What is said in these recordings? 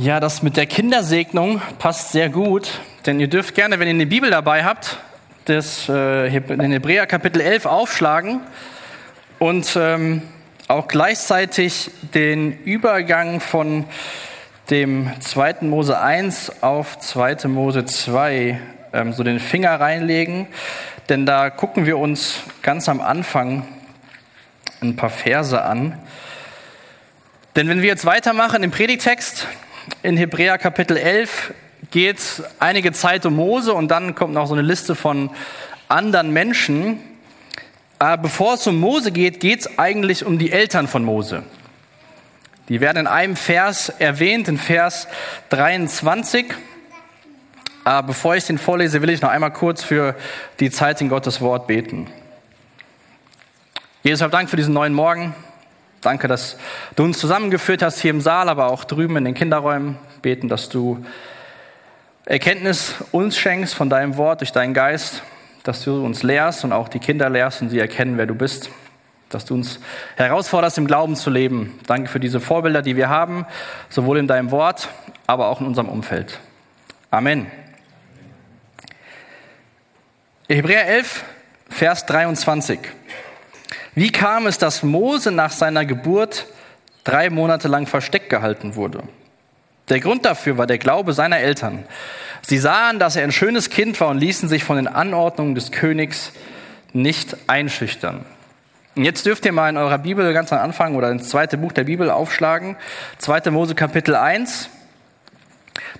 Ja, das mit der Kindersegnung passt sehr gut, denn ihr dürft gerne, wenn ihr eine Bibel dabei habt, das äh, in Hebräer Kapitel 11 aufschlagen und ähm, auch gleichzeitig den Übergang von dem 2. Mose 1 auf 2. Mose 2 ähm, so den Finger reinlegen, denn da gucken wir uns ganz am Anfang ein paar Verse an. Denn wenn wir jetzt weitermachen im Predigtext, in Hebräer Kapitel 11 geht einige Zeit um Mose und dann kommt noch so eine Liste von anderen Menschen. Aber bevor es um Mose geht, geht es eigentlich um die Eltern von Mose. Die werden in einem Vers erwähnt, in Vers 23. Aber bevor ich den vorlese, will ich noch einmal kurz für die Zeit in Gottes Wort beten. Jesus, hab Dank für diesen neuen Morgen. Danke, dass du uns zusammengeführt hast hier im Saal, aber auch drüben in den Kinderräumen. Beten, dass du Erkenntnis uns schenkst von deinem Wort durch deinen Geist, dass du uns lehrst und auch die Kinder lehrst und sie erkennen, wer du bist. Dass du uns herausforderst, im Glauben zu leben. Danke für diese Vorbilder, die wir haben, sowohl in deinem Wort, aber auch in unserem Umfeld. Amen. Hebräer 11, Vers 23. Wie kam es, dass Mose nach seiner Geburt drei Monate lang versteckt gehalten wurde? Der Grund dafür war der Glaube seiner Eltern. Sie sahen, dass er ein schönes Kind war und ließen sich von den Anordnungen des Königs nicht einschüchtern. Und jetzt dürft ihr mal in eurer Bibel ganz am Anfang oder ins zweite Buch der Bibel aufschlagen, 2. Mose Kapitel 1.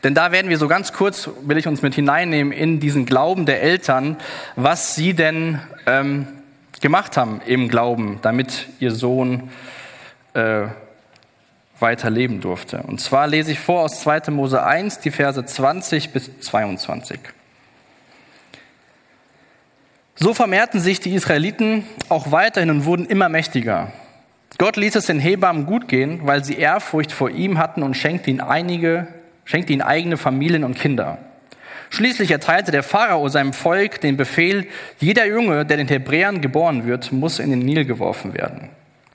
Denn da werden wir so ganz kurz, will ich uns mit hineinnehmen in diesen Glauben der Eltern, was sie denn ähm, gemacht haben im Glauben, damit ihr Sohn äh, weiter leben durfte. Und zwar lese ich vor aus 2. Mose 1, die Verse 20 bis 22. So vermehrten sich die Israeliten auch weiterhin und wurden immer mächtiger. Gott ließ es den Hebammen gut gehen, weil sie Ehrfurcht vor ihm hatten und schenkte ihnen einige, schenkte ihnen eigene Familien und Kinder. Schließlich erteilte der Pharao seinem Volk den Befehl, jeder Junge, der den Hebräern geboren wird, muss in den Nil geworfen werden.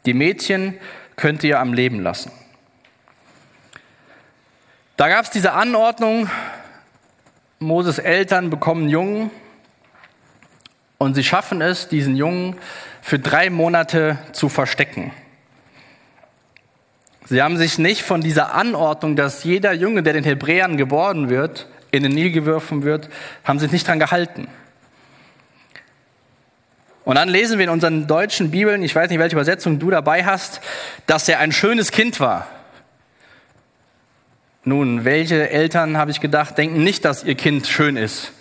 Die Mädchen könnt ihr am Leben lassen. Da gab es diese Anordnung, Moses Eltern bekommen Jungen und sie schaffen es, diesen Jungen für drei Monate zu verstecken. Sie haben sich nicht von dieser Anordnung, dass jeder Junge, der den Hebräern geboren wird, in den Nil geworfen wird, haben sich nicht dran gehalten. Und dann lesen wir in unseren deutschen Bibeln, ich weiß nicht, welche Übersetzung du dabei hast, dass er ein schönes Kind war. Nun, welche Eltern, habe ich gedacht, denken nicht, dass ihr Kind schön ist?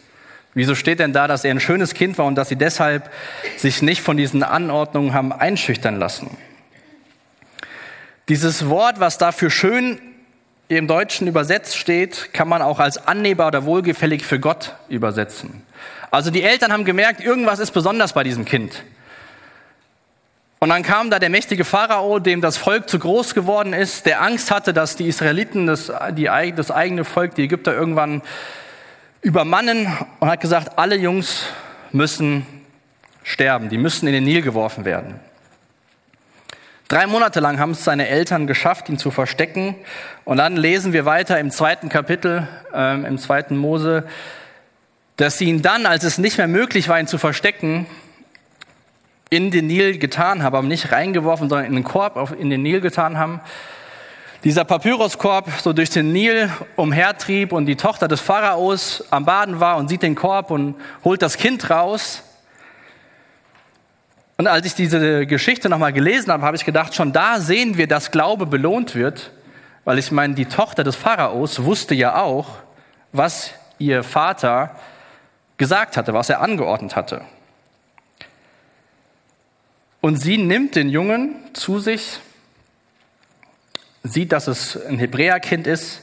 Wieso steht denn da, dass er ein schönes Kind war und dass sie deshalb sich nicht von diesen Anordnungen haben einschüchtern lassen? Dieses Wort, was da für schön im Deutschen übersetzt steht, kann man auch als annehmbar oder wohlgefällig für Gott übersetzen. Also die Eltern haben gemerkt, irgendwas ist besonders bei diesem Kind. Und dann kam da der mächtige Pharao, dem das Volk zu groß geworden ist, der Angst hatte, dass die Israeliten das, die, das eigene Volk, die Ägypter, irgendwann übermannen und hat gesagt, alle Jungs müssen sterben, die müssen in den Nil geworfen werden. Drei Monate lang haben es seine Eltern geschafft, ihn zu verstecken. Und dann lesen wir weiter im zweiten Kapitel, ähm, im zweiten Mose, dass sie ihn dann, als es nicht mehr möglich war, ihn zu verstecken, in den Nil getan haben, aber nicht reingeworfen, sondern in den Korb in den Nil getan haben. Dieser Papyruskorb so durch den Nil umhertrieb und die Tochter des Pharaos am Baden war und sieht den Korb und holt das Kind raus und als ich diese Geschichte nochmal gelesen habe, habe ich gedacht, schon da sehen wir, dass Glaube belohnt wird, weil ich meine, die Tochter des Pharaos wusste ja auch, was ihr Vater gesagt hatte, was er angeordnet hatte. Und sie nimmt den Jungen zu sich, sieht, dass es ein Hebräerkind ist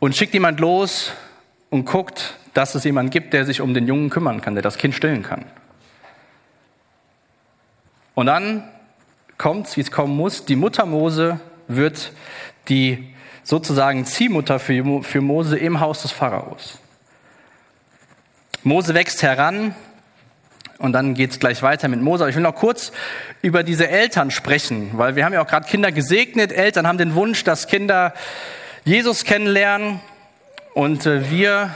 und schickt jemand los und guckt, dass es jemand gibt, der sich um den Jungen kümmern kann, der das Kind stillen kann. Und dann kommt es, wie es kommen muss. Die Mutter Mose wird die sozusagen Ziehmutter für, für Mose im Haus des Pharaos. Mose wächst heran und dann geht es gleich weiter mit Mose. Aber ich will noch kurz über diese Eltern sprechen, weil wir haben ja auch gerade Kinder gesegnet. Eltern haben den Wunsch, dass Kinder Jesus kennenlernen und äh, wir,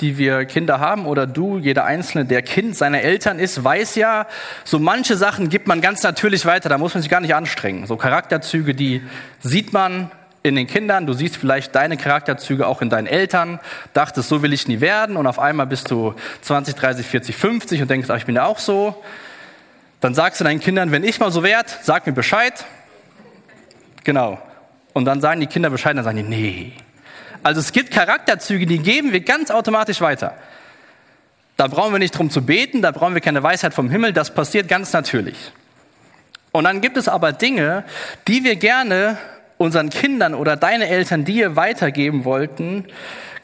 die wir Kinder haben oder du, jeder Einzelne, der Kind seiner Eltern ist, weiß ja, so manche Sachen gibt man ganz natürlich weiter, da muss man sich gar nicht anstrengen. So Charakterzüge, die sieht man in den Kindern, du siehst vielleicht deine Charakterzüge auch in deinen Eltern, dachtest, so will ich nie werden und auf einmal bist du 20, 30, 40, 50 und denkst, ach, ich bin ja auch so. Dann sagst du deinen Kindern, wenn ich mal so werde, sag mir Bescheid. Genau. Und dann sagen die Kinder Bescheid, dann sagen die, nee. Also es gibt Charakterzüge, die geben wir ganz automatisch weiter. Da brauchen wir nicht drum zu beten, da brauchen wir keine Weisheit vom Himmel, das passiert ganz natürlich. Und dann gibt es aber Dinge, die wir gerne unseren Kindern oder deine Eltern dir weitergeben wollten,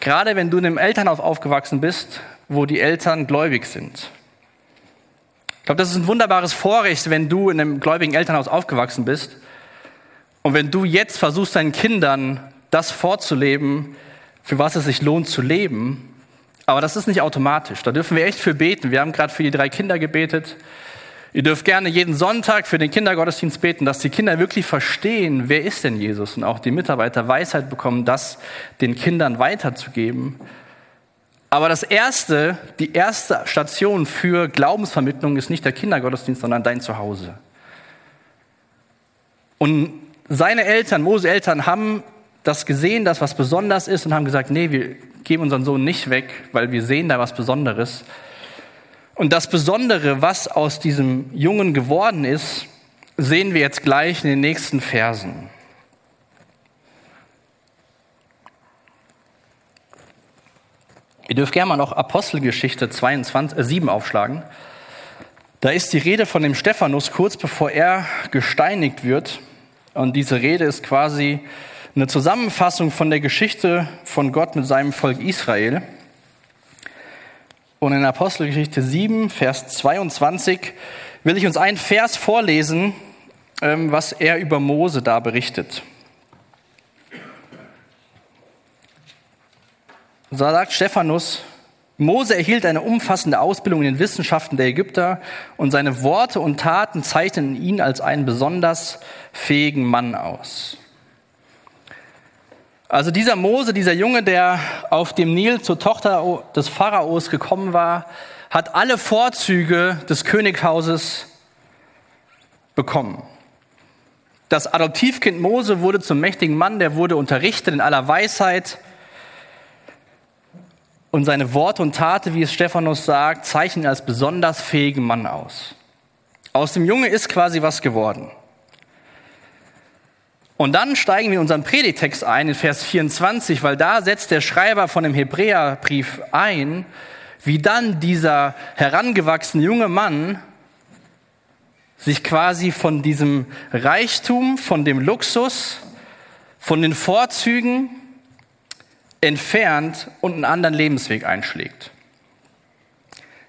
gerade wenn du in einem Elternhaus aufgewachsen bist, wo die Eltern gläubig sind. Ich glaube, das ist ein wunderbares Vorrecht, wenn du in einem gläubigen Elternhaus aufgewachsen bist und wenn du jetzt versuchst, deinen Kindern das vorzuleben, für was es sich lohnt zu leben. Aber das ist nicht automatisch. Da dürfen wir echt für beten. Wir haben gerade für die drei Kinder gebetet. Ihr dürft gerne jeden Sonntag für den Kindergottesdienst beten, dass die Kinder wirklich verstehen, wer ist denn Jesus und auch die Mitarbeiter Weisheit bekommen, das den Kindern weiterzugeben. Aber das erste, die erste Station für Glaubensvermittlung ist nicht der Kindergottesdienst, sondern dein Zuhause. Und seine Eltern, Mose Eltern, haben das gesehen, dass was besonders ist und haben gesagt, nee, wir geben unseren Sohn nicht weg, weil wir sehen da was Besonderes. Und das Besondere, was aus diesem Jungen geworden ist, sehen wir jetzt gleich in den nächsten Versen. Ihr dürft gerne mal noch Apostelgeschichte 22, äh 7 aufschlagen. Da ist die Rede von dem Stephanus kurz bevor er gesteinigt wird. Und diese Rede ist quasi eine Zusammenfassung von der Geschichte von Gott mit seinem Volk Israel. Und in Apostelgeschichte 7, Vers 22 will ich uns einen Vers vorlesen, ähm, was er über Mose da berichtet. So sagt Stephanus, Mose erhielt eine umfassende Ausbildung in den Wissenschaften der Ägypter und seine Worte und Taten zeichneten ihn als einen besonders fähigen Mann aus. Also dieser Mose, dieser Junge, der auf dem Nil zur Tochter des Pharaos gekommen war, hat alle Vorzüge des Königshauses bekommen. Das Adoptivkind Mose wurde zum mächtigen Mann, der wurde unterrichtet in aller Weisheit. Und seine Worte und Taten, wie es Stephanus sagt, zeichnen ihn als besonders fähigen Mann aus. Aus dem Junge ist quasi was geworden. Und dann steigen wir in unseren Predigtext ein, in Vers 24, weil da setzt der Schreiber von dem Hebräerbrief ein, wie dann dieser herangewachsene junge Mann sich quasi von diesem Reichtum, von dem Luxus, von den Vorzügen entfernt und einen anderen Lebensweg einschlägt.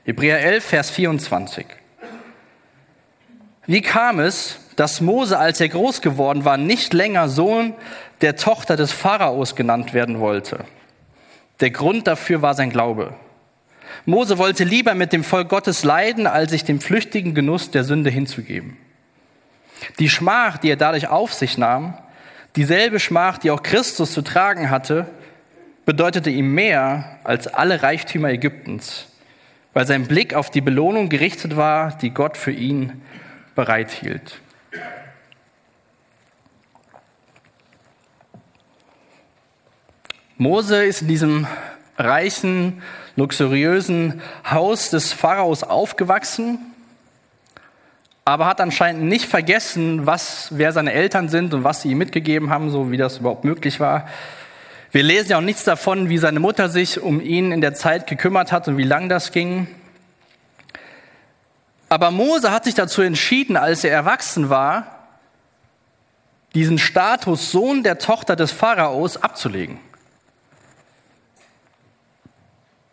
Hebräer 11, Vers 24. Wie kam es, dass Mose, als er groß geworden war, nicht länger Sohn der Tochter des Pharaos genannt werden wollte. Der Grund dafür war sein Glaube. Mose wollte lieber mit dem Volk Gottes leiden, als sich dem flüchtigen Genuss der Sünde hinzugeben. Die Schmach, die er dadurch auf sich nahm, dieselbe Schmach, die auch Christus zu tragen hatte, bedeutete ihm mehr als alle Reichtümer Ägyptens, weil sein Blick auf die Belohnung gerichtet war, die Gott für ihn bereithielt. Mose ist in diesem reichen, luxuriösen Haus des Pharaos aufgewachsen, aber hat anscheinend nicht vergessen, was, wer seine Eltern sind und was sie ihm mitgegeben haben, so wie das überhaupt möglich war. Wir lesen ja auch nichts davon, wie seine Mutter sich um ihn in der Zeit gekümmert hat und wie lang das ging. Aber Mose hat sich dazu entschieden, als er erwachsen war, diesen Status Sohn der Tochter des Pharaos abzulegen.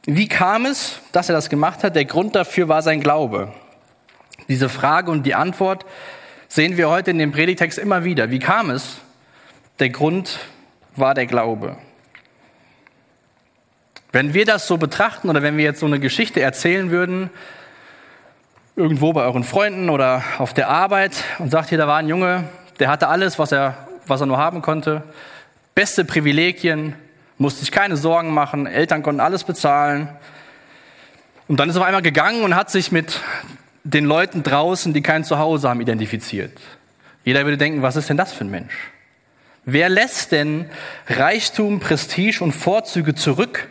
Wie kam es, dass er das gemacht hat? Der Grund dafür war sein Glaube. Diese Frage und die Antwort sehen wir heute in dem Predigtext immer wieder. Wie kam es? Der Grund war der Glaube. Wenn wir das so betrachten oder wenn wir jetzt so eine Geschichte erzählen würden, irgendwo bei euren Freunden oder auf der Arbeit und sagt, hier, da war ein Junge, der hatte alles, was er, was er nur haben konnte. Beste Privilegien, musste sich keine Sorgen machen, Eltern konnten alles bezahlen. Und dann ist er auf einmal gegangen und hat sich mit den Leuten draußen, die kein Zuhause haben, identifiziert. Jeder würde denken, was ist denn das für ein Mensch? Wer lässt denn Reichtum, Prestige und Vorzüge zurück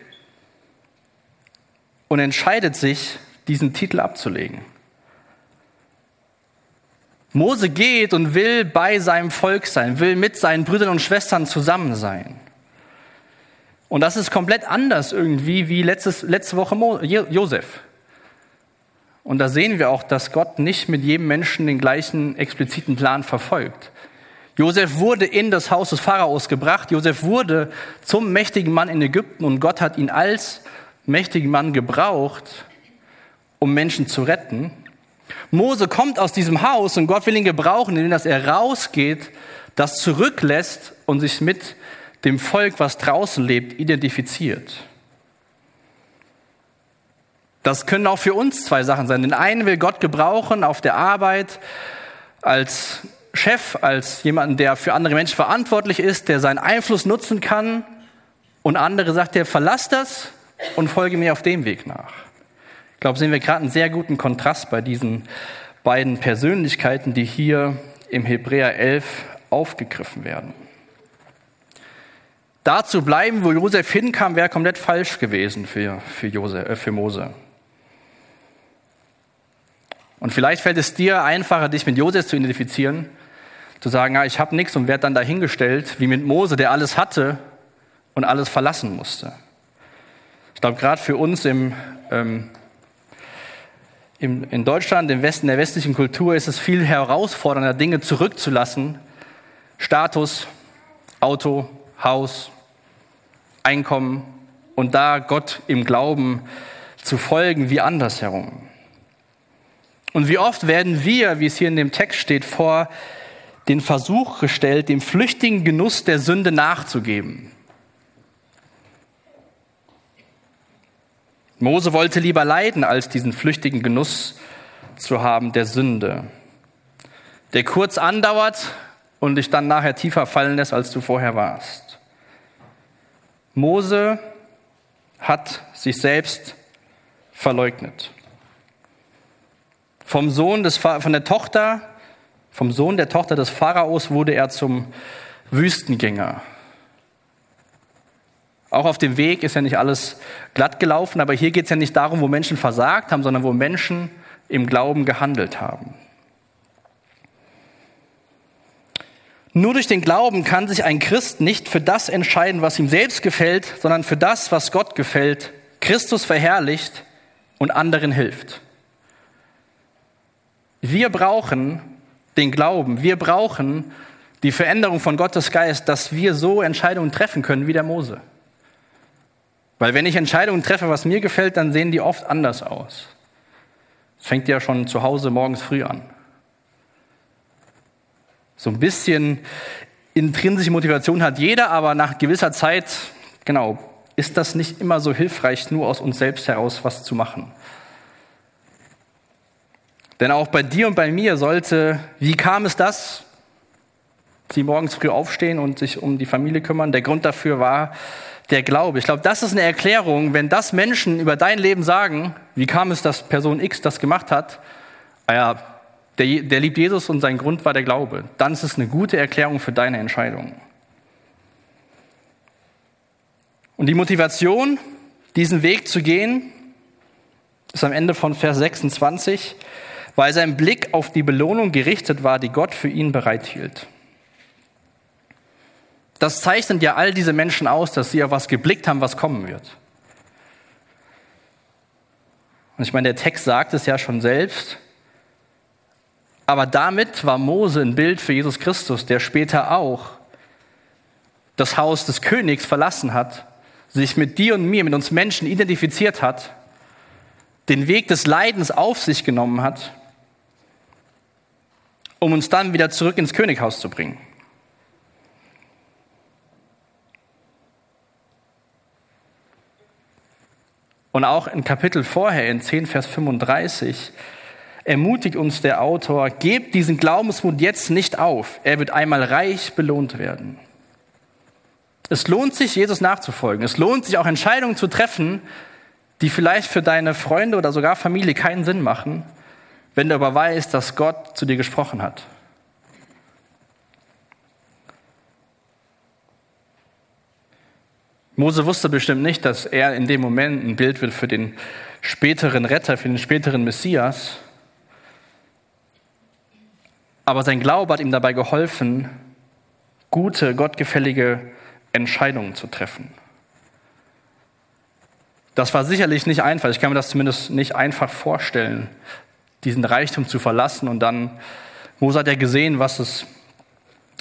und entscheidet sich, diesen Titel abzulegen? Mose geht und will bei seinem Volk sein, will mit seinen Brüdern und Schwestern zusammen sein. Und das ist komplett anders irgendwie wie letztes, letzte Woche Mo, Josef. Und da sehen wir auch, dass Gott nicht mit jedem Menschen den gleichen expliziten Plan verfolgt. Josef wurde in das Haus des Pharaos gebracht. Josef wurde zum mächtigen Mann in Ägypten und Gott hat ihn als mächtigen Mann gebraucht, um Menschen zu retten. Mose kommt aus diesem Haus und Gott will ihn gebrauchen, indem er rausgeht, das zurücklässt und sich mit dem Volk, was draußen lebt, identifiziert. Das können auch für uns zwei Sachen sein. Den einen will Gott gebrauchen auf der Arbeit als Chef, als jemanden, der für andere Menschen verantwortlich ist, der seinen Einfluss nutzen kann. Und andere sagt er, verlass das und folge mir auf dem Weg nach. Ich glaube, sehen wir gerade einen sehr guten Kontrast bei diesen beiden Persönlichkeiten, die hier im Hebräer 11 aufgegriffen werden. Da zu bleiben, wo Josef hinkam, wäre komplett falsch gewesen für, für, Josef, äh, für Mose. Und vielleicht fällt es dir einfacher, dich mit Josef zu identifizieren, zu sagen, ja, ich habe nichts und werde dann dahingestellt, wie mit Mose, der alles hatte und alles verlassen musste. Ich glaube, gerade für uns im ähm, im, in Deutschland, im Westen, der westlichen Kultur ist es viel herausfordernder, Dinge zurückzulassen. Status, Auto, Haus, Einkommen und da Gott im Glauben zu folgen wie andersherum. Und wie oft werden wir, wie es hier in dem Text steht, vor den Versuch gestellt, dem flüchtigen Genuss der Sünde nachzugeben. Mose wollte lieber leiden, als diesen flüchtigen Genuss zu haben der Sünde, der kurz andauert und dich dann nachher tiefer fallen lässt, als du vorher warst. Mose hat sich selbst verleugnet. Vom Sohn des, von der Tochter, vom Sohn der Tochter des Pharaos wurde er zum Wüstengänger. Auch auf dem Weg ist ja nicht alles glatt gelaufen, aber hier geht es ja nicht darum, wo Menschen versagt haben, sondern wo Menschen im Glauben gehandelt haben. Nur durch den Glauben kann sich ein Christ nicht für das entscheiden, was ihm selbst gefällt, sondern für das, was Gott gefällt, Christus verherrlicht und anderen hilft. Wir brauchen den Glauben, wir brauchen die Veränderung von Gottes Geist, dass wir so Entscheidungen treffen können wie der Mose. Weil wenn ich Entscheidungen treffe, was mir gefällt, dann sehen die oft anders aus. Das fängt ja schon zu Hause morgens früh an. So ein bisschen intrinsische Motivation hat jeder, aber nach gewisser Zeit, genau, ist das nicht immer so hilfreich, nur aus uns selbst heraus was zu machen. Denn auch bei dir und bei mir sollte, wie kam es das? Sie morgens früh aufstehen und sich um die Familie kümmern. Der Grund dafür war, der Glaube. Ich glaube, das ist eine Erklärung, wenn das Menschen über dein Leben sagen, wie kam es, dass Person X das gemacht hat, ah ja, der, der liebt Jesus und sein Grund war der Glaube, dann ist es eine gute Erklärung für deine Entscheidung. Und die Motivation, diesen Weg zu gehen, ist am Ende von Vers 26, weil sein Blick auf die Belohnung gerichtet war, die Gott für ihn bereithielt. Das zeichnet ja all diese Menschen aus, dass sie auf was geblickt haben, was kommen wird. Und ich meine, der Text sagt es ja schon selbst. Aber damit war Mose ein Bild für Jesus Christus, der später auch das Haus des Königs verlassen hat, sich mit dir und mir, mit uns Menschen identifiziert hat, den Weg des Leidens auf sich genommen hat, um uns dann wieder zurück ins Könighaus zu bringen. Und auch in Kapitel vorher, in 10, Vers 35, ermutigt uns der Autor, gebt diesen Glaubensmut jetzt nicht auf. Er wird einmal reich belohnt werden. Es lohnt sich, Jesus nachzufolgen. Es lohnt sich auch Entscheidungen zu treffen, die vielleicht für deine Freunde oder sogar Familie keinen Sinn machen, wenn du aber weißt, dass Gott zu dir gesprochen hat. Mose wusste bestimmt nicht, dass er in dem Moment ein Bild wird für den späteren Retter, für den späteren Messias. Aber sein Glaube hat ihm dabei geholfen, gute, gottgefällige Entscheidungen zu treffen. Das war sicherlich nicht einfach. Ich kann mir das zumindest nicht einfach vorstellen, diesen Reichtum zu verlassen. Und dann, Mose hat ja gesehen, was das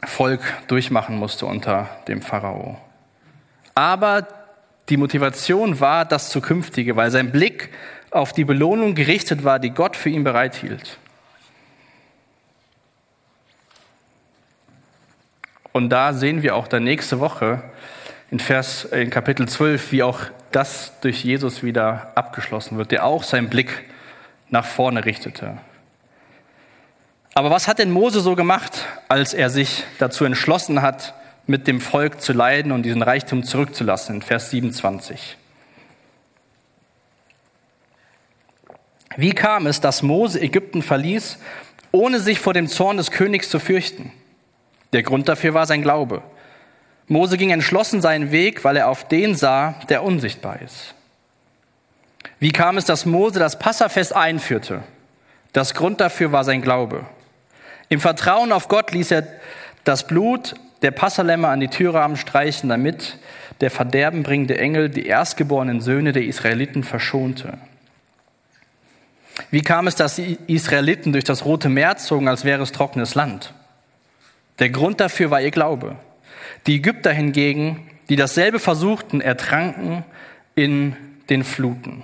Volk durchmachen musste unter dem Pharao. Aber die Motivation war das Zukünftige, weil sein Blick auf die Belohnung gerichtet war, die Gott für ihn bereithielt. Und da sehen wir auch dann nächste Woche in Vers, in Kapitel 12, wie auch das durch Jesus wieder abgeschlossen wird, der auch seinen Blick nach vorne richtete. Aber was hat denn Mose so gemacht, als er sich dazu entschlossen hat, mit dem Volk zu leiden und diesen Reichtum zurückzulassen, in Vers 27. Wie kam es, dass Mose Ägypten verließ, ohne sich vor dem Zorn des Königs zu fürchten? Der Grund dafür war sein Glaube. Mose ging entschlossen seinen Weg, weil er auf den sah, der unsichtbar ist. Wie kam es, dass Mose das Passafest einführte? Das Grund dafür war sein Glaube. Im Vertrauen auf Gott ließ er das Blut der Passalämmer an die Türrahmen streichen, damit der verderbenbringende Engel die erstgeborenen Söhne der Israeliten verschonte. Wie kam es, dass die Israeliten durch das Rote Meer zogen, als wäre es trockenes Land? Der Grund dafür war ihr Glaube. Die Ägypter hingegen, die dasselbe versuchten, ertranken in den Fluten.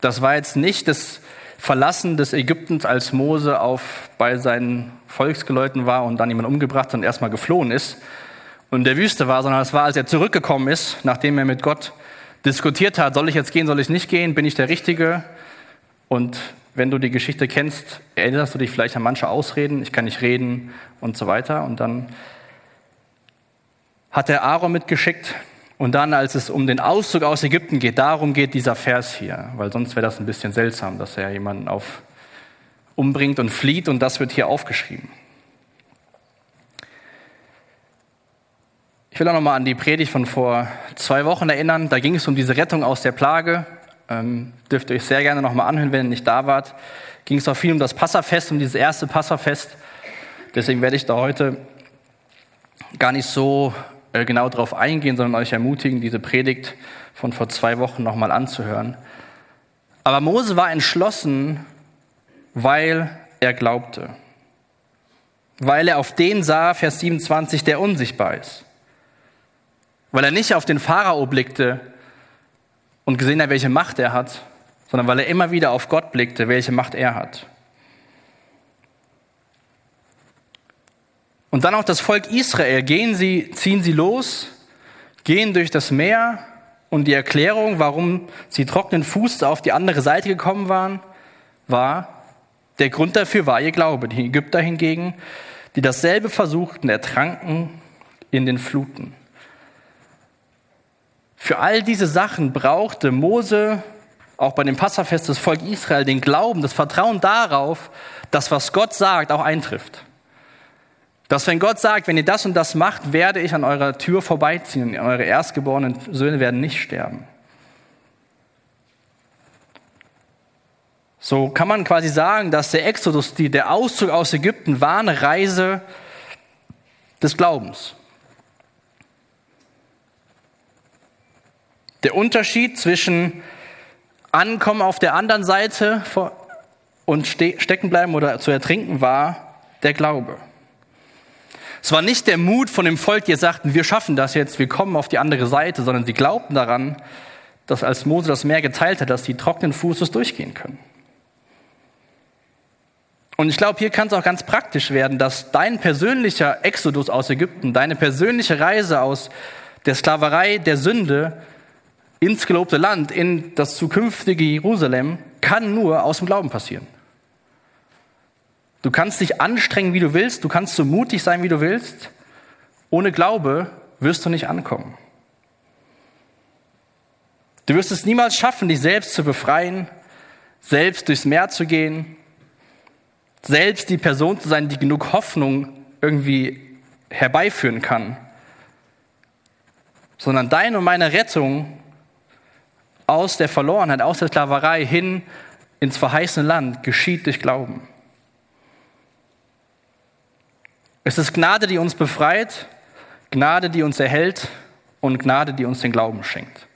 Das war jetzt nicht das Verlassen des Ägyptens, als Mose auf, bei seinen Volksgeleuten war und dann jemand umgebracht und erstmal geflohen ist und in der Wüste war, sondern es war, als er zurückgekommen ist, nachdem er mit Gott diskutiert hat, soll ich jetzt gehen, soll ich nicht gehen, bin ich der Richtige? Und wenn du die Geschichte kennst, erinnerst du dich vielleicht an manche Ausreden, ich kann nicht reden und so weiter. Und dann hat er Aaron mitgeschickt, und dann, als es um den Auszug aus Ägypten geht, darum geht dieser Vers hier, weil sonst wäre das ein bisschen seltsam, dass er jemanden auf umbringt und flieht und das wird hier aufgeschrieben. Ich will auch noch mal an die Predigt von vor zwei Wochen erinnern. Da ging es um diese Rettung aus der Plage. Ähm, dürft ihr euch sehr gerne noch mal anhören, wenn ihr nicht da wart. Ging es auch viel um das Passafest, um dieses erste Passafest. Deswegen werde ich da heute gar nicht so äh, genau darauf eingehen, sondern euch ermutigen, diese Predigt von vor zwei Wochen nochmal anzuhören. Aber Mose war entschlossen, weil er glaubte. Weil er auf den sah, Vers 27, der unsichtbar ist. Weil er nicht auf den Pharao blickte und gesehen hat, welche Macht er hat, sondern weil er immer wieder auf Gott blickte, welche Macht er hat. Und dann auch das Volk Israel. Gehen sie, ziehen sie los, gehen durch das Meer und die Erklärung, warum sie trockenen Fuß auf die andere Seite gekommen waren, war, der Grund dafür war ihr Glaube. Die Ägypter hingegen, die dasselbe versuchten, ertranken in den Fluten. Für all diese Sachen brauchte Mose, auch bei dem Passafest des Volk Israel, den Glauben, das Vertrauen darauf, dass was Gott sagt, auch eintrifft. Dass wenn Gott sagt, wenn ihr das und das macht, werde ich an eurer Tür vorbeiziehen eure erstgeborenen Söhne werden nicht sterben. So kann man quasi sagen, dass der Exodus, der Auszug aus Ägypten, war eine Reise des Glaubens. Der Unterschied zwischen Ankommen auf der anderen Seite und stecken bleiben oder zu ertrinken war der Glaube. Es war nicht der Mut von dem Volk, die sagten, wir schaffen das jetzt, wir kommen auf die andere Seite, sondern sie glaubten daran, dass als Mose das Meer geteilt hat, dass sie trockenen Fußes durchgehen können. Und ich glaube, hier kann es auch ganz praktisch werden, dass dein persönlicher Exodus aus Ägypten, deine persönliche Reise aus der Sklaverei, der Sünde ins gelobte Land, in das zukünftige Jerusalem, kann nur aus dem Glauben passieren. Du kannst dich anstrengen, wie du willst, du kannst so mutig sein, wie du willst. Ohne Glaube wirst du nicht ankommen. Du wirst es niemals schaffen, dich selbst zu befreien, selbst durchs Meer zu gehen, selbst die Person zu sein, die genug Hoffnung irgendwie herbeiführen kann, sondern deine und meine Rettung aus der Verlorenheit, aus der Sklaverei hin ins verheißene Land geschieht durch Glauben. Es ist Gnade, die uns befreit, Gnade, die uns erhält und Gnade, die uns den Glauben schenkt.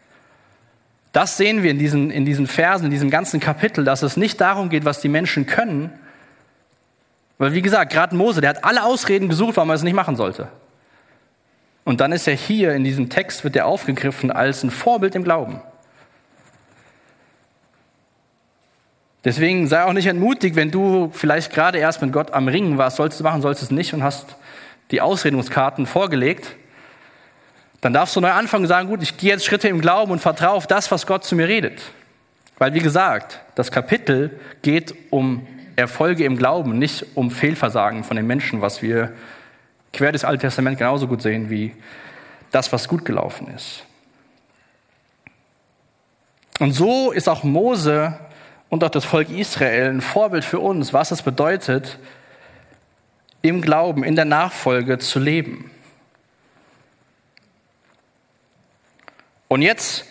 Das sehen wir in diesen, in diesen Versen, in diesem ganzen Kapitel, dass es nicht darum geht, was die Menschen können, weil wie gesagt, gerade Mose, der hat alle Ausreden gesucht, warum er es nicht machen sollte. Und dann ist er hier in diesem Text, wird er aufgegriffen als ein Vorbild im Glauben. Deswegen sei auch nicht entmutigt, wenn du vielleicht gerade erst mit Gott am Ringen warst, sollst du machen, sollst du es nicht und hast die Ausredungskarten vorgelegt. Dann darfst du neu anfangen und sagen, gut, ich gehe jetzt Schritte im Glauben und vertraue auf das, was Gott zu mir redet. Weil, wie gesagt, das Kapitel geht um Erfolge im Glauben, nicht um Fehlversagen von den Menschen, was wir quer des Alten Testament genauso gut sehen wie das, was gut gelaufen ist. Und so ist auch Mose und auch das Volk Israel ein Vorbild für uns, was es bedeutet, im Glauben, in der Nachfolge zu leben. Und jetzt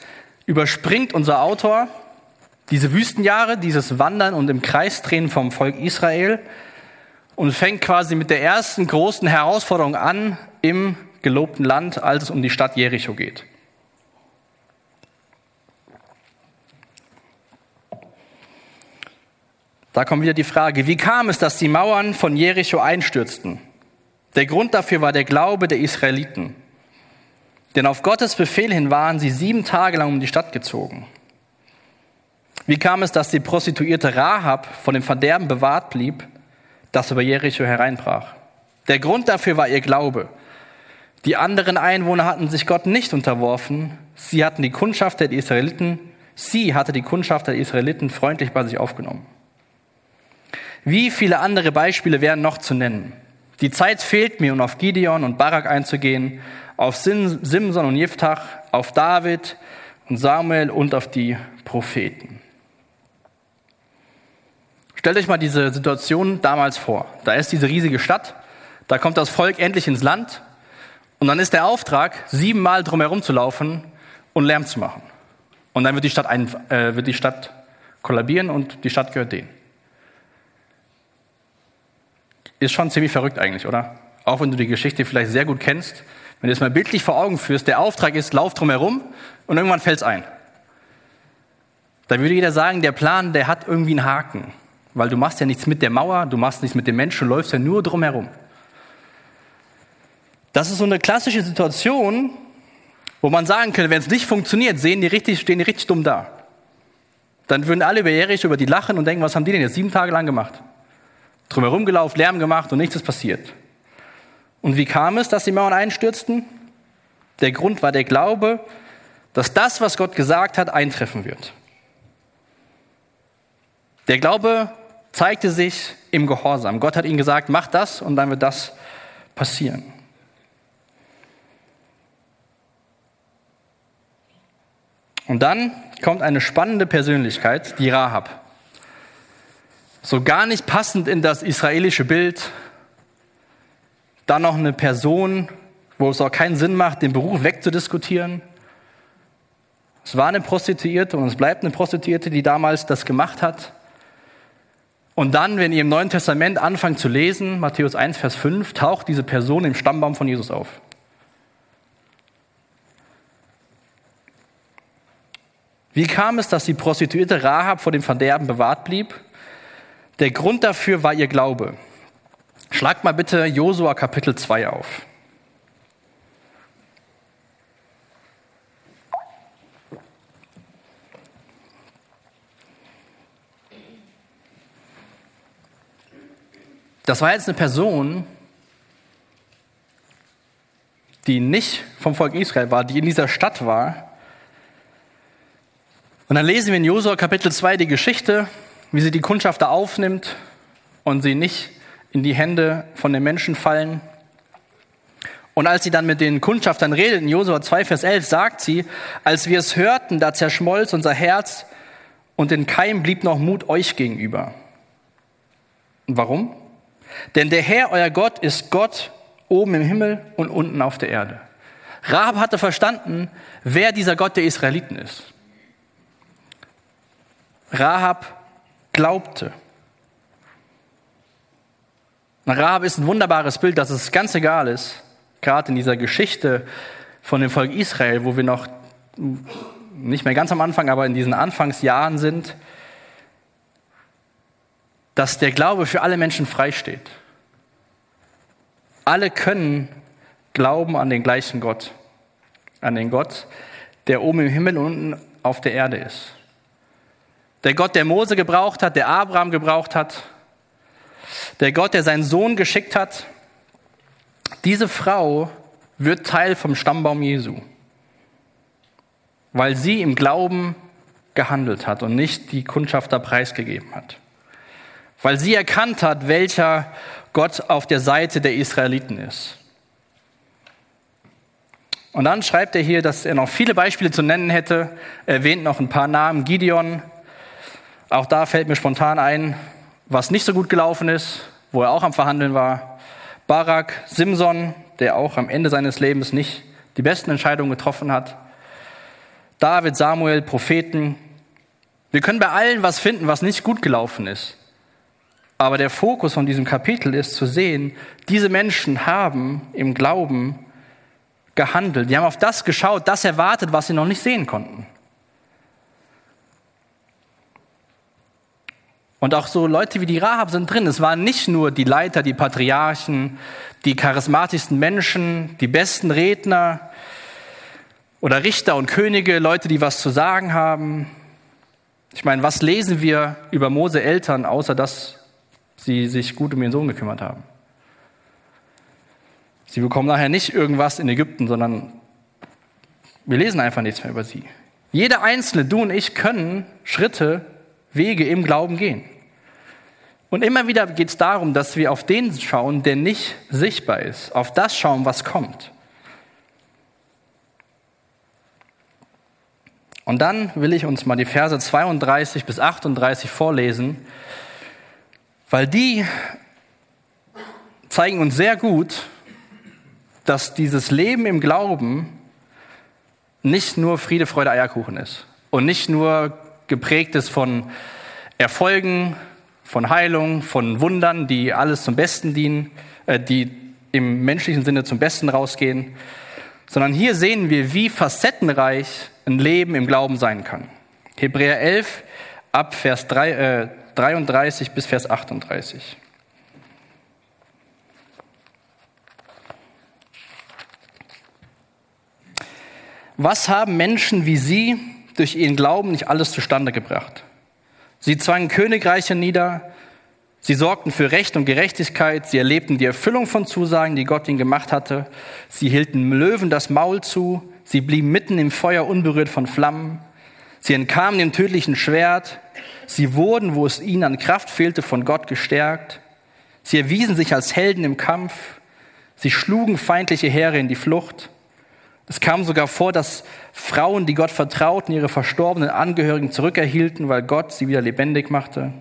überspringt unser Autor diese Wüstenjahre, dieses Wandern und im Kreis drehen vom Volk Israel und fängt quasi mit der ersten großen Herausforderung an im gelobten Land, als es um die Stadt Jericho geht. Da kommt wieder die Frage, wie kam es, dass die Mauern von Jericho einstürzten? Der Grund dafür war der Glaube der Israeliten. Denn auf Gottes Befehl hin waren sie sieben Tage lang um die Stadt gezogen. Wie kam es, dass die Prostituierte Rahab von dem Verderben bewahrt blieb, das über Jericho hereinbrach? Der Grund dafür war ihr Glaube. Die anderen Einwohner hatten sich Gott nicht unterworfen. Sie hatten die Kundschaft der Israeliten, sie hatte die Kundschaft der Israeliten freundlich bei sich aufgenommen. Wie viele andere Beispiele wären noch zu nennen? Die Zeit fehlt mir, um auf Gideon und Barak einzugehen, auf Simson und Jiftach, auf David und Samuel und auf die Propheten. Stellt euch mal diese Situation damals vor. Da ist diese riesige Stadt, da kommt das Volk endlich ins Land und dann ist der Auftrag, siebenmal drumherum zu laufen und Lärm zu machen. Und dann wird die Stadt, ein, äh, wird die Stadt kollabieren und die Stadt gehört denen. Ist schon ziemlich verrückt eigentlich, oder? Auch wenn du die Geschichte vielleicht sehr gut kennst. Wenn du es mal bildlich vor Augen führst, der Auftrag ist, lauf drum herum und irgendwann fällt es ein. Da würde jeder sagen, der Plan, der hat irgendwie einen Haken. Weil du machst ja nichts mit der Mauer, du machst nichts mit dem Menschen, du läufst ja nur drum herum. Das ist so eine klassische Situation, wo man sagen könnte, wenn es nicht funktioniert, sehen die richtig, stehen die richtig dumm da. Dann würden alle über Jericho über die lachen und denken, was haben die denn jetzt sieben Tage lang gemacht? Drumherum gelaufen, Lärm gemacht und nichts ist passiert. Und wie kam es, dass die Mauern einstürzten? Der Grund war der Glaube, dass das, was Gott gesagt hat, eintreffen wird. Der Glaube zeigte sich im Gehorsam. Gott hat ihnen gesagt, mach das und dann wird das passieren. Und dann kommt eine spannende Persönlichkeit, die Rahab so gar nicht passend in das israelische Bild. Dann noch eine Person, wo es auch keinen Sinn macht, den Beruf wegzudiskutieren. Es war eine Prostituierte und es bleibt eine Prostituierte, die damals das gemacht hat. Und dann, wenn ihr im Neuen Testament anfangt zu lesen, Matthäus 1, Vers 5, taucht diese Person im Stammbaum von Jesus auf. Wie kam es, dass die Prostituierte Rahab vor dem Verderben bewahrt blieb? Der Grund dafür war ihr Glaube. Schlagt mal bitte Josua Kapitel 2 auf. Das war jetzt eine Person, die nicht vom Volk Israel war, die in dieser Stadt war. Und dann lesen wir in Josua Kapitel 2 die Geschichte wie sie die Kundschafter aufnimmt und sie nicht in die Hände von den Menschen fallen. Und als sie dann mit den Kundschaftern redet, in Josua 2, Vers 11, sagt sie, als wir es hörten, da zerschmolz unser Herz und in Keim blieb noch Mut euch gegenüber. Und warum? Denn der Herr, euer Gott, ist Gott oben im Himmel und unten auf der Erde. Rahab hatte verstanden, wer dieser Gott der Israeliten ist. Rahab glaubte. Rahab ist ein wunderbares Bild, dass es ganz egal ist, gerade in dieser Geschichte von dem Volk Israel, wo wir noch nicht mehr ganz am Anfang, aber in diesen Anfangsjahren sind, dass der Glaube für alle Menschen frei steht. Alle können glauben an den gleichen Gott, an den Gott, der oben im Himmel und unten auf der Erde ist. Der Gott, der Mose gebraucht hat, der Abraham gebraucht hat, der Gott, der seinen Sohn geschickt hat. Diese Frau wird Teil vom Stammbaum Jesu, weil sie im Glauben gehandelt hat und nicht die Kundschafter preisgegeben hat. Weil sie erkannt hat, welcher Gott auf der Seite der Israeliten ist. Und dann schreibt er hier, dass er noch viele Beispiele zu nennen hätte, erwähnt noch ein paar Namen. Gideon, auch da fällt mir spontan ein, was nicht so gut gelaufen ist, wo er auch am Verhandeln war. Barak, Simson, der auch am Ende seines Lebens nicht die besten Entscheidungen getroffen hat. David, Samuel, Propheten. Wir können bei allen was finden, was nicht gut gelaufen ist. Aber der Fokus von diesem Kapitel ist zu sehen, diese Menschen haben im Glauben gehandelt. Die haben auf das geschaut, das erwartet, was sie noch nicht sehen konnten. Und auch so Leute wie die Rahab sind drin. Es waren nicht nur die Leiter, die Patriarchen, die charismatischsten Menschen, die besten Redner oder Richter und Könige, Leute, die was zu sagen haben. Ich meine, was lesen wir über Mose Eltern, außer dass sie sich gut um ihren Sohn gekümmert haben? Sie bekommen nachher nicht irgendwas in Ägypten, sondern wir lesen einfach nichts mehr über sie. Jeder Einzelne, du und ich, können Schritte, Wege im Glauben gehen. Und immer wieder geht es darum, dass wir auf den schauen, der nicht sichtbar ist, auf das schauen, was kommt. Und dann will ich uns mal die Verse 32 bis 38 vorlesen, weil die zeigen uns sehr gut, dass dieses Leben im Glauben nicht nur Friede, Freude, Eierkuchen ist und nicht nur geprägt ist von Erfolgen, von Heilung, von Wundern, die alles zum Besten dienen, äh, die im menschlichen Sinne zum Besten rausgehen, sondern hier sehen wir, wie facettenreich ein Leben im Glauben sein kann. Hebräer 11 ab Vers 3, äh, 33 bis Vers 38. Was haben Menschen wie Sie durch ihren Glauben nicht alles zustande gebracht? Sie zwangen Königreiche nieder, sie sorgten für Recht und Gerechtigkeit, sie erlebten die Erfüllung von Zusagen, die Gott ihnen gemacht hatte, sie hielten Löwen das Maul zu, sie blieben mitten im Feuer unberührt von Flammen, sie entkamen dem tödlichen Schwert, sie wurden, wo es ihnen an Kraft fehlte, von Gott gestärkt, sie erwiesen sich als Helden im Kampf, sie schlugen feindliche Heere in die Flucht, es kam sogar vor, dass Frauen, die Gott vertrauten, ihre verstorbenen Angehörigen zurückerhielten, weil Gott sie wieder lebendig machte.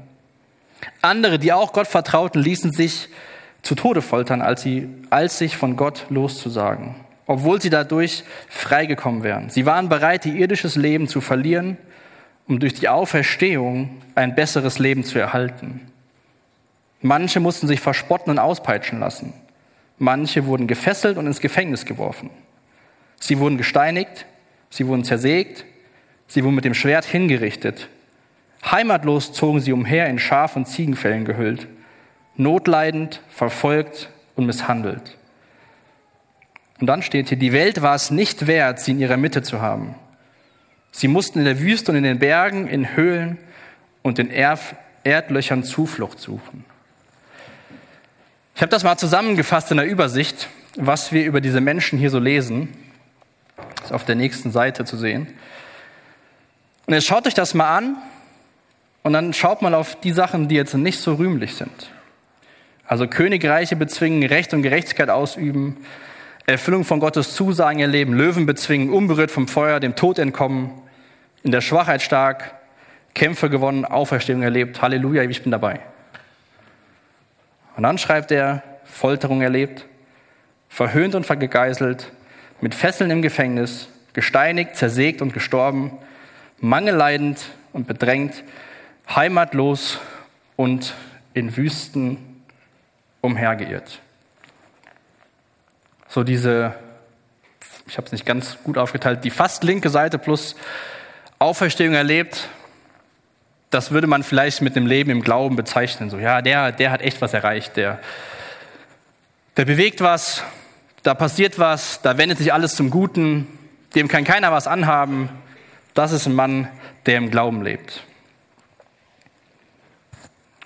Andere, die auch Gott vertrauten, ließen sich zu Tode foltern, als, sie, als sich von Gott loszusagen, obwohl sie dadurch freigekommen wären. Sie waren bereit, ihr irdisches Leben zu verlieren, um durch die Auferstehung ein besseres Leben zu erhalten. Manche mussten sich verspotten und auspeitschen lassen. Manche wurden gefesselt und ins Gefängnis geworfen. Sie wurden gesteinigt, sie wurden zersägt, sie wurden mit dem Schwert hingerichtet. Heimatlos zogen sie umher in Schaf- und Ziegenfällen gehüllt, notleidend, verfolgt und misshandelt. Und dann steht hier, die Welt war es nicht wert, sie in ihrer Mitte zu haben. Sie mussten in der Wüste und in den Bergen, in Höhlen und in Erdlöchern Zuflucht suchen. Ich habe das mal zusammengefasst in der Übersicht, was wir über diese Menschen hier so lesen. Ist auf der nächsten Seite zu sehen. Und jetzt schaut euch das mal an und dann schaut mal auf die Sachen, die jetzt nicht so rühmlich sind. Also Königreiche bezwingen, Recht und Gerechtigkeit ausüben, Erfüllung von Gottes Zusagen erleben, Löwen bezwingen, unberührt vom Feuer, dem Tod entkommen, in der Schwachheit stark, Kämpfe gewonnen, Auferstehung erlebt. Halleluja, ich bin dabei. Und dann schreibt er, Folterung erlebt, verhöhnt und gegeißelt, mit Fesseln im Gefängnis, gesteinigt, zersägt und gestorben, mangelleidend und bedrängt, heimatlos und in Wüsten umhergeirrt. So diese, ich habe es nicht ganz gut aufgeteilt, die fast linke Seite plus Auferstehung erlebt, das würde man vielleicht mit einem Leben im Glauben bezeichnen. So, ja, der, der hat echt was erreicht, der, der bewegt was, da passiert was, da wendet sich alles zum Guten, dem kann keiner was anhaben. Das ist ein Mann, der im Glauben lebt.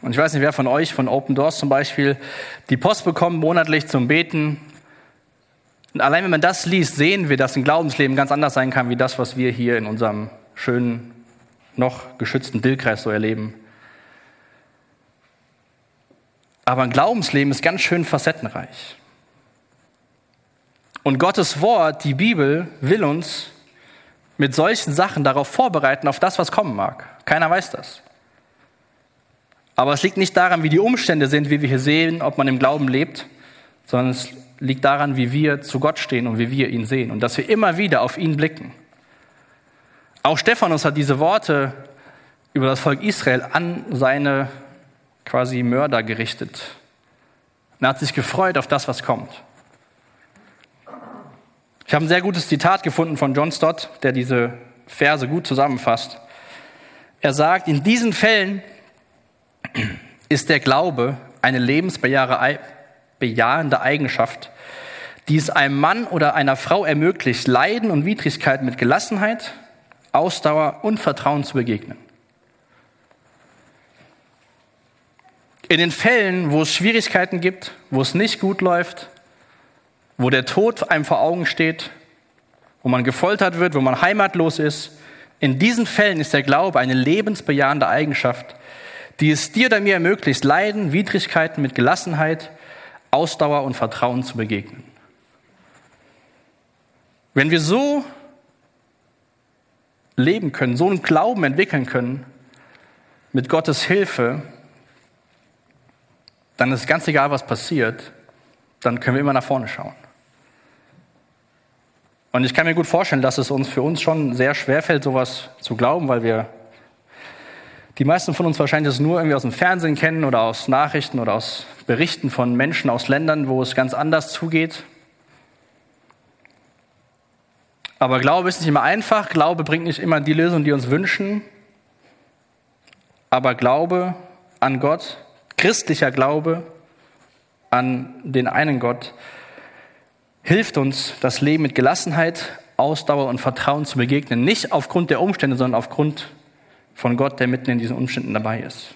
Und ich weiß nicht, wer von euch, von Open Doors zum Beispiel, die Post bekommt monatlich zum Beten. Und allein wenn man das liest, sehen wir, dass ein Glaubensleben ganz anders sein kann, wie das, was wir hier in unserem schönen, noch geschützten Dillkreis so erleben. Aber ein Glaubensleben ist ganz schön facettenreich. Und Gottes Wort, die Bibel, will uns mit solchen Sachen darauf vorbereiten, auf das, was kommen mag. Keiner weiß das. Aber es liegt nicht daran, wie die Umstände sind, wie wir hier sehen, ob man im Glauben lebt, sondern es liegt daran, wie wir zu Gott stehen und wie wir ihn sehen und dass wir immer wieder auf ihn blicken. Auch Stephanus hat diese Worte über das Volk Israel an seine quasi Mörder gerichtet. Er hat sich gefreut auf das, was kommt. Ich habe ein sehr gutes Zitat gefunden von John Stott, der diese Verse gut zusammenfasst. Er sagt, in diesen Fällen ist der Glaube eine lebensbejahende Eigenschaft, die es einem Mann oder einer Frau ermöglicht, Leiden und Widrigkeiten mit Gelassenheit, Ausdauer und Vertrauen zu begegnen. In den Fällen, wo es Schwierigkeiten gibt, wo es nicht gut läuft, wo der Tod einem vor Augen steht, wo man gefoltert wird, wo man heimatlos ist, in diesen Fällen ist der Glaube eine lebensbejahende Eigenschaft, die es dir oder mir ermöglicht, Leiden, Widrigkeiten mit Gelassenheit, Ausdauer und Vertrauen zu begegnen. Wenn wir so leben können, so einen Glauben entwickeln können, mit Gottes Hilfe, dann ist ganz egal, was passiert, dann können wir immer nach vorne schauen. Und ich kann mir gut vorstellen, dass es uns für uns schon sehr schwer fällt, sowas zu glauben, weil wir die meisten von uns wahrscheinlich das nur irgendwie aus dem Fernsehen kennen oder aus Nachrichten oder aus Berichten von Menschen aus Ländern, wo es ganz anders zugeht. Aber Glaube ist nicht immer einfach. Glaube bringt nicht immer die Lösung, die wir uns wünschen. Aber Glaube an Gott, christlicher Glaube an den einen Gott, hilft uns, das Leben mit Gelassenheit, Ausdauer und Vertrauen zu begegnen. Nicht aufgrund der Umstände, sondern aufgrund von Gott, der mitten in diesen Umständen dabei ist.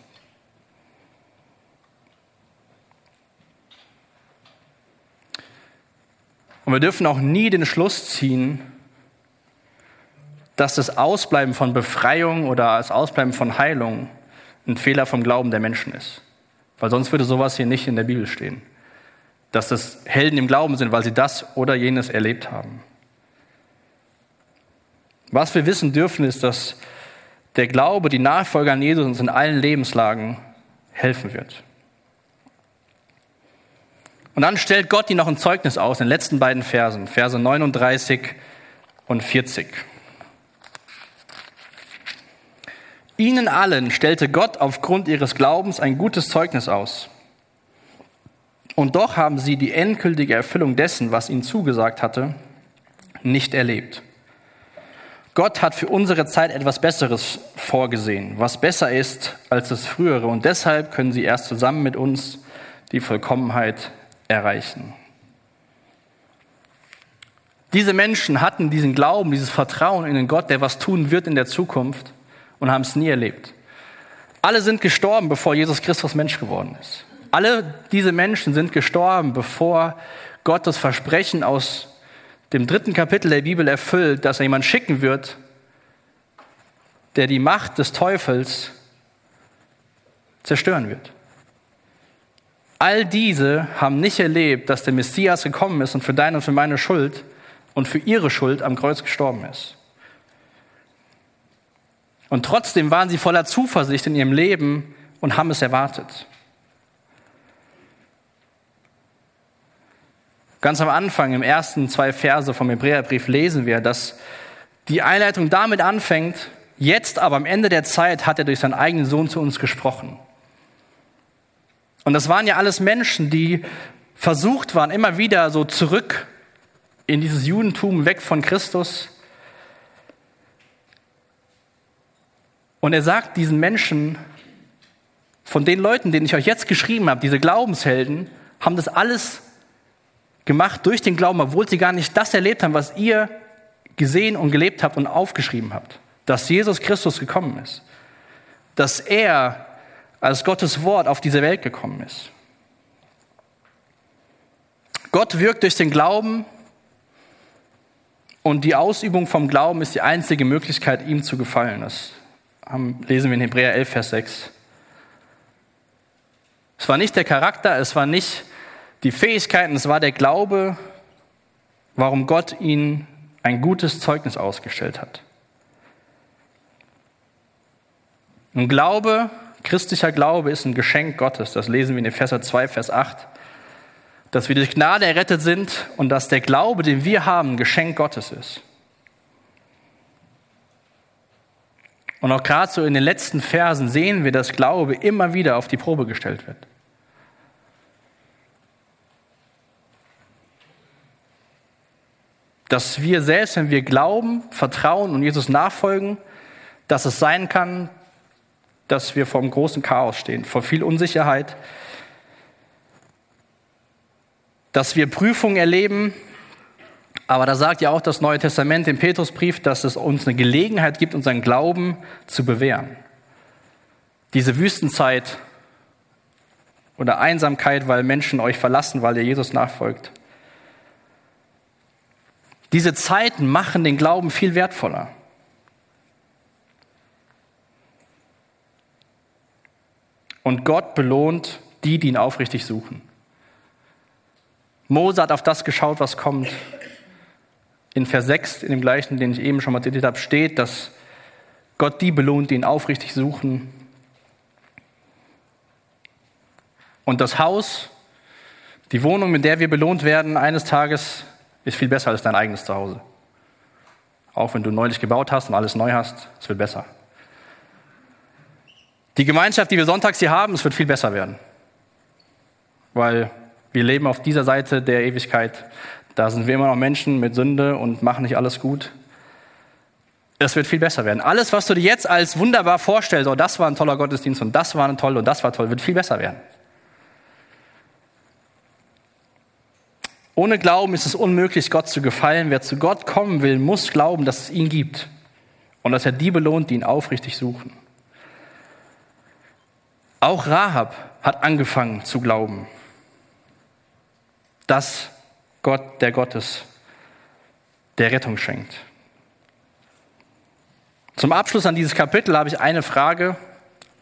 Und wir dürfen auch nie den Schluss ziehen, dass das Ausbleiben von Befreiung oder das Ausbleiben von Heilung ein Fehler vom Glauben der Menschen ist. Weil sonst würde sowas hier nicht in der Bibel stehen. Dass das Helden im Glauben sind, weil sie das oder jenes erlebt haben. Was wir wissen dürfen, ist, dass der Glaube, die Nachfolge an Jesus uns in allen Lebenslagen helfen wird. Und dann stellt Gott ihnen noch ein Zeugnis aus in den letzten beiden Versen, Verse 39 und 40. Ihnen allen stellte Gott aufgrund ihres Glaubens ein gutes Zeugnis aus. Und doch haben sie die endgültige Erfüllung dessen, was ihnen zugesagt hatte, nicht erlebt. Gott hat für unsere Zeit etwas Besseres vorgesehen, was besser ist als das Frühere. Und deshalb können sie erst zusammen mit uns die Vollkommenheit erreichen. Diese Menschen hatten diesen Glauben, dieses Vertrauen in den Gott, der was tun wird in der Zukunft und haben es nie erlebt. Alle sind gestorben, bevor Jesus Christus Mensch geworden ist. Alle diese Menschen sind gestorben, bevor Gott das Versprechen aus dem dritten Kapitel der Bibel erfüllt, dass er jemand schicken wird, der die Macht des Teufels zerstören wird. All diese haben nicht erlebt, dass der Messias gekommen ist und für deine und für meine Schuld und für ihre Schuld am Kreuz gestorben ist. Und trotzdem waren sie voller Zuversicht in ihrem Leben und haben es erwartet. Ganz am Anfang, im ersten zwei Verse vom Hebräerbrief, lesen wir, dass die Einleitung damit anfängt, jetzt aber am Ende der Zeit hat er durch seinen eigenen Sohn zu uns gesprochen. Und das waren ja alles Menschen, die versucht waren, immer wieder so zurück in dieses Judentum, weg von Christus. Und er sagt diesen Menschen, von den Leuten, denen ich euch jetzt geschrieben habe, diese Glaubenshelden, haben das alles gemacht durch den Glauben, obwohl sie gar nicht das erlebt haben, was ihr gesehen und gelebt habt und aufgeschrieben habt. Dass Jesus Christus gekommen ist. Dass er als Gottes Wort auf diese Welt gekommen ist. Gott wirkt durch den Glauben und die Ausübung vom Glauben ist die einzige Möglichkeit, ihm zu gefallen. Das lesen wir in Hebräer 11, Vers 6. Es war nicht der Charakter, es war nicht die Fähigkeiten, es war der Glaube, warum Gott ihnen ein gutes Zeugnis ausgestellt hat. Ein Glaube, christlicher Glaube ist ein Geschenk Gottes. Das lesen wir in Epheser 2, Vers 8. Dass wir durch Gnade errettet sind und dass der Glaube, den wir haben, ein Geschenk Gottes ist. Und auch gerade so in den letzten Versen sehen wir, dass Glaube immer wieder auf die Probe gestellt wird. Dass wir selbst, wenn wir glauben, vertrauen und Jesus nachfolgen, dass es sein kann, dass wir vor einem großen Chaos stehen, vor viel Unsicherheit, dass wir Prüfungen erleben, aber da sagt ja auch das Neue Testament im Petrusbrief, dass es uns eine Gelegenheit gibt, unseren Glauben zu bewähren. Diese Wüstenzeit oder Einsamkeit, weil Menschen euch verlassen, weil ihr Jesus nachfolgt. Diese Zeiten machen den Glauben viel wertvoller. Und Gott belohnt die, die ihn aufrichtig suchen. Mose hat auf das geschaut, was kommt. In Vers 6, in dem gleichen, den ich eben schon mal zitiert habe, steht, dass Gott die belohnt, die ihn aufrichtig suchen. Und das Haus, die Wohnung, mit der wir belohnt werden, eines Tages ist viel besser als dein eigenes Zuhause. Auch wenn du neulich gebaut hast und alles neu hast, es wird besser. Die Gemeinschaft, die wir sonntags hier haben, es wird viel besser werden. Weil wir leben auf dieser Seite der Ewigkeit. Da sind wir immer noch Menschen mit Sünde und machen nicht alles gut. Es wird viel besser werden. Alles, was du dir jetzt als wunderbar vorstellst, oh, das war ein toller Gottesdienst und das war ein toll und das war toll, wird viel besser werden. Ohne Glauben ist es unmöglich, Gott zu gefallen. Wer zu Gott kommen will, muss glauben, dass es ihn gibt und dass er die belohnt, die ihn aufrichtig suchen. Auch Rahab hat angefangen zu glauben, dass Gott der Gott ist, der Rettung schenkt. Zum Abschluss an dieses Kapitel habe ich eine Frage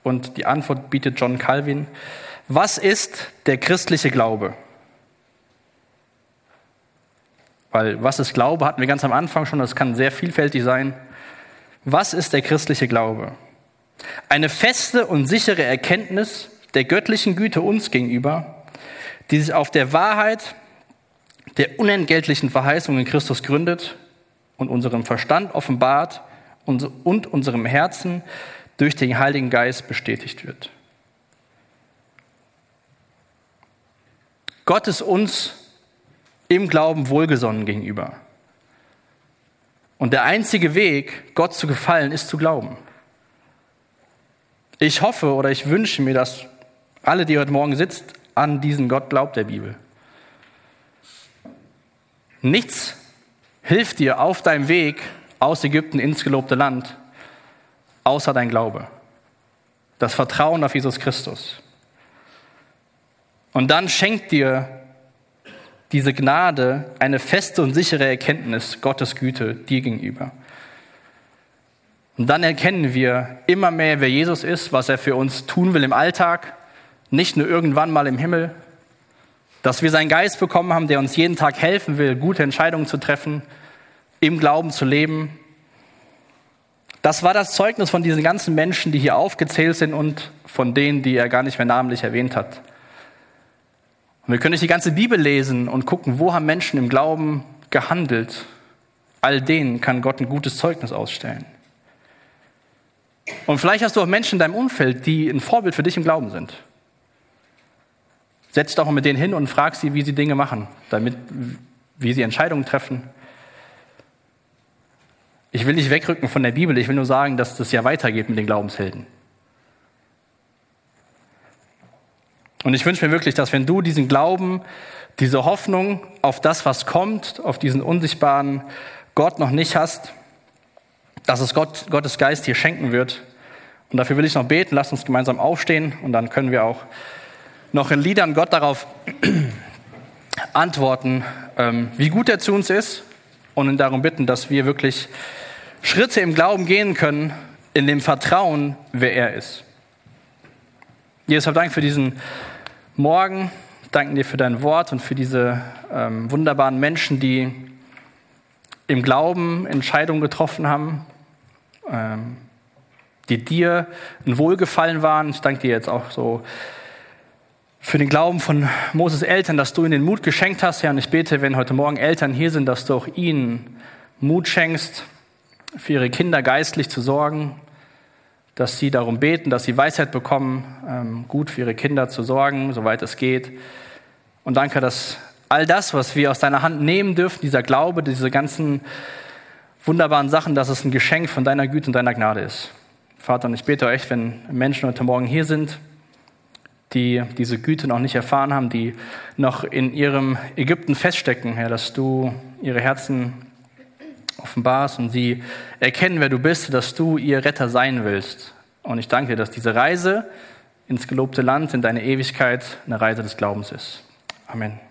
und die Antwort bietet John Calvin. Was ist der christliche Glaube? Weil was ist Glaube, hatten wir ganz am Anfang schon, das kann sehr vielfältig sein. Was ist der christliche Glaube? Eine feste und sichere Erkenntnis der göttlichen Güte uns gegenüber, die sich auf der Wahrheit der unentgeltlichen Verheißung in Christus gründet und unserem Verstand offenbart und unserem Herzen durch den Heiligen Geist bestätigt wird. Gott ist uns im Glauben wohlgesonnen gegenüber. Und der einzige Weg, Gott zu gefallen, ist zu glauben. Ich hoffe oder ich wünsche mir, dass alle, die heute Morgen sitzt, an diesen Gott glaubt der Bibel. Nichts hilft dir auf deinem Weg aus Ägypten ins gelobte Land, außer dein Glaube. Das Vertrauen auf Jesus Christus. Und dann schenkt dir diese Gnade eine feste und sichere Erkenntnis Gottes Güte dir gegenüber. Und dann erkennen wir immer mehr, wer Jesus ist, was er für uns tun will im Alltag, nicht nur irgendwann mal im Himmel, dass wir seinen Geist bekommen haben, der uns jeden Tag helfen will, gute Entscheidungen zu treffen, im Glauben zu leben. Das war das Zeugnis von diesen ganzen Menschen, die hier aufgezählt sind und von denen, die er gar nicht mehr namentlich erwähnt hat. Und wir können nicht die ganze Bibel lesen und gucken, wo haben Menschen im Glauben gehandelt. All denen kann Gott ein gutes Zeugnis ausstellen. Und vielleicht hast du auch Menschen in deinem Umfeld, die ein Vorbild für dich im Glauben sind. Setz doch mal mit denen hin und frag sie, wie sie Dinge machen, damit, wie sie Entscheidungen treffen. Ich will nicht wegrücken von der Bibel, ich will nur sagen, dass das ja weitergeht mit den Glaubenshelden. Und ich wünsche mir wirklich, dass wenn du diesen Glauben, diese Hoffnung auf das, was kommt, auf diesen unsichtbaren Gott noch nicht hast, dass es Gott, Gottes Geist dir schenken wird. Und dafür will ich noch beten. Lasst uns gemeinsam aufstehen und dann können wir auch noch in Liedern Gott darauf antworten, ähm, wie gut er zu uns ist und ihn darum bitten, dass wir wirklich Schritte im Glauben gehen können, in dem Vertrauen, wer er ist. Jesus, hab Dank für diesen Morgen. Danken dir für dein Wort und für diese ähm, wunderbaren Menschen, die im Glauben Entscheidungen getroffen haben, ähm, die dir ein Wohlgefallen waren. Ich danke dir jetzt auch so für den Glauben von Moses Eltern, dass du ihnen den Mut geschenkt hast, Herr. Und ich bete, wenn heute Morgen Eltern hier sind, dass du auch ihnen Mut schenkst, für ihre Kinder geistlich zu sorgen, dass sie darum beten, dass sie Weisheit bekommen, ähm, gut für ihre Kinder zu sorgen, soweit es geht. Und danke, dass all das, was wir aus deiner Hand nehmen dürfen, dieser Glaube, diese ganzen wunderbaren Sachen, dass es ein Geschenk von deiner Güte und deiner Gnade ist. Vater, und ich bete euch, wenn Menschen heute Morgen hier sind, die diese Güte noch nicht erfahren haben, die noch in ihrem Ägypten feststecken, Herr, dass du ihre Herzen offenbarst und sie erkennen, wer du bist, dass du ihr Retter sein willst. Und ich danke dir, dass diese Reise ins gelobte Land, in deine Ewigkeit, eine Reise des Glaubens ist. Amen.